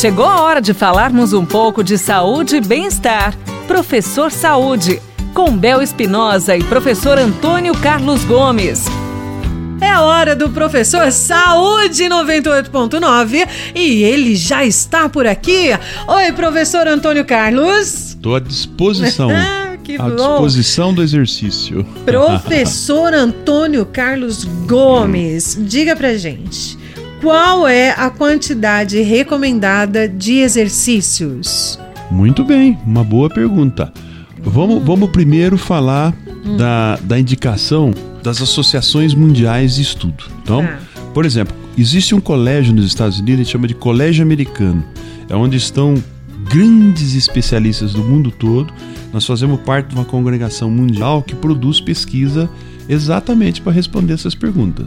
Chegou a hora de falarmos um pouco de saúde e bem-estar. Professor Saúde, com Bel Espinosa e professor Antônio Carlos Gomes. É a hora do professor Saúde 98.9 e ele já está por aqui. Oi, professor Antônio Carlos. Estou à disposição. que à disposição do exercício. Professor Antônio Carlos Gomes, diga pra gente. Qual é a quantidade recomendada de exercícios? Muito bem, uma boa pergunta. Vamos, vamos primeiro falar da, da indicação das associações mundiais de estudo. Então, Tá. por exemplo, existe um colégio nos Estados Unidos que chama de Colégio Americano. É onde estão grandes especialistas do mundo todo. Nós fazemos parte de uma congregação mundial que produz pesquisa exatamente para responder essas perguntas.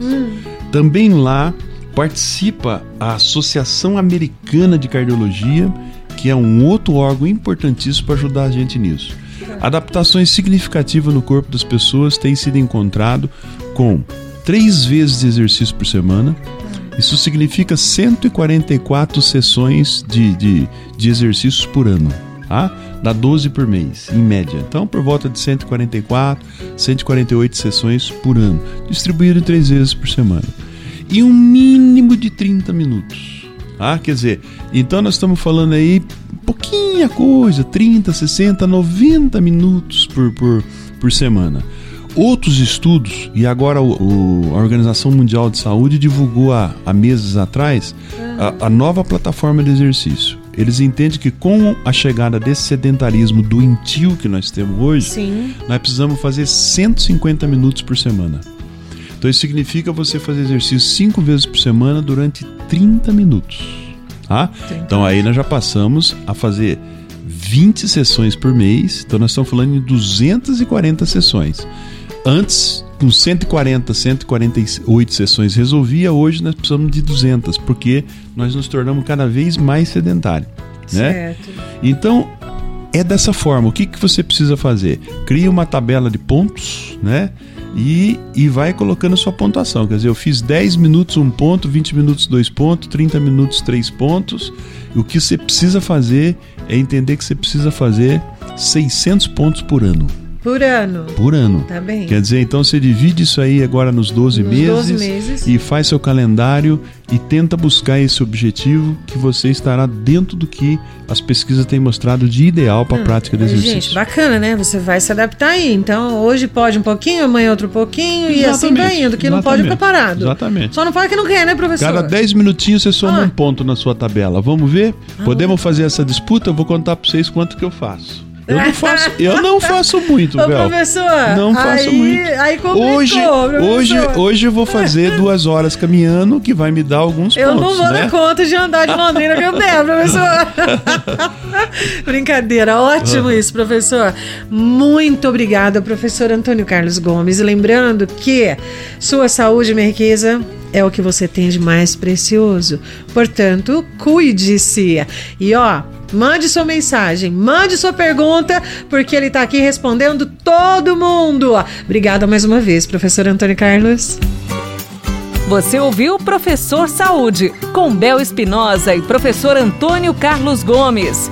Também lá participa a Associação Americana de Cardiologia, que é um outro órgão importantíssimo para ajudar a gente nisso. Adaptações significativas no corpo das pessoas têm sido encontrado com três vezes de exercício por semana. Isso significa 144 sessões de, de, de exercícios por ano. Tá? Dá 12 por mês, em média. Então, por volta de 144, 148 sessões por ano, distribuído em três vezes por semana. E um mínimo de 30 minutos. Ah, quer dizer, então nós estamos falando aí pouquinha coisa, 30, 60, 90 minutos por, por, por semana. Outros estudos, e agora o, o- a Organização Mundial de Saúde divulgou há, há meses atrás a, a nova plataforma de exercício. Eles entendem que com a chegada desse sedentarismo doentio que nós temos hoje, Sim. nós precisamos fazer 150 minutos por semana. Então isso significa você fazer exercício cinco vezes por semana durante 30 minutos. Tá? Então aí nós já passamos a fazer 20 sessões por mês. Então nós estamos falando de 240 sessões. Antes, com 140, 148 sessões resolvia, hoje nós precisamos de 200, porque nós nos tornamos cada vez mais sedentários. Né? Certo. Então, é dessa forma. O que, que você precisa fazer? Cria uma tabela de pontos, né? E, e vai colocando a sua pontuação. Quer dizer, eu fiz 10 minutos um ponto, 20 minutos dois pontos, 30 minutos três pontos. E o que você precisa fazer é entender que você precisa fazer 600 pontos por ano. Por ano. Por ano. Tá bem. Quer dizer, então você divide isso aí agora nos 12 Nos meses, 12 meses. e faz seu calendário e tenta buscar esse objetivo que você estará dentro do que as pesquisas têm mostrado de ideal para a prática do exercício. Gente, bacana, né? Você vai se adaptar aí. Então, hoje pode um pouquinho, amanhã outro pouquinho, e assim vai Exatamente, indo. Que não pode ficar exatamente, parado. Exatamente. Só não pode que não quer, né, professor? Cada 10 minutinhos você soma Ah. um ponto na sua tabela. Vamos ver? Podemos fazer essa disputa? Eu vou contar para vocês quanto que eu faço. Eu não faço, eu não faço muito, professor, Não faço aí, muito. Aí complicou, Hoje, professor. hoje, hoje eu vou fazer duas horas caminhando, que vai me dar alguns Eu pontos, não vou né? dar conta de andar de Londrina que eu der, professor. Brincadeira, ótimo isso, professor. Muito obrigada, professor Antônio Carlos Gomes. E lembrando que sua saúde, minha riqueza, é o que você tem de mais precioso. Portanto, cuide-se. E ó, mande sua mensagem, mande sua pergunta, porque ele tá aqui respondendo todo mundo. Obrigada mais uma vez, professor Antônio Carlos. Você ouviu Professor Saúde, com Bel Espinosa e professor Antônio Carlos Gomes.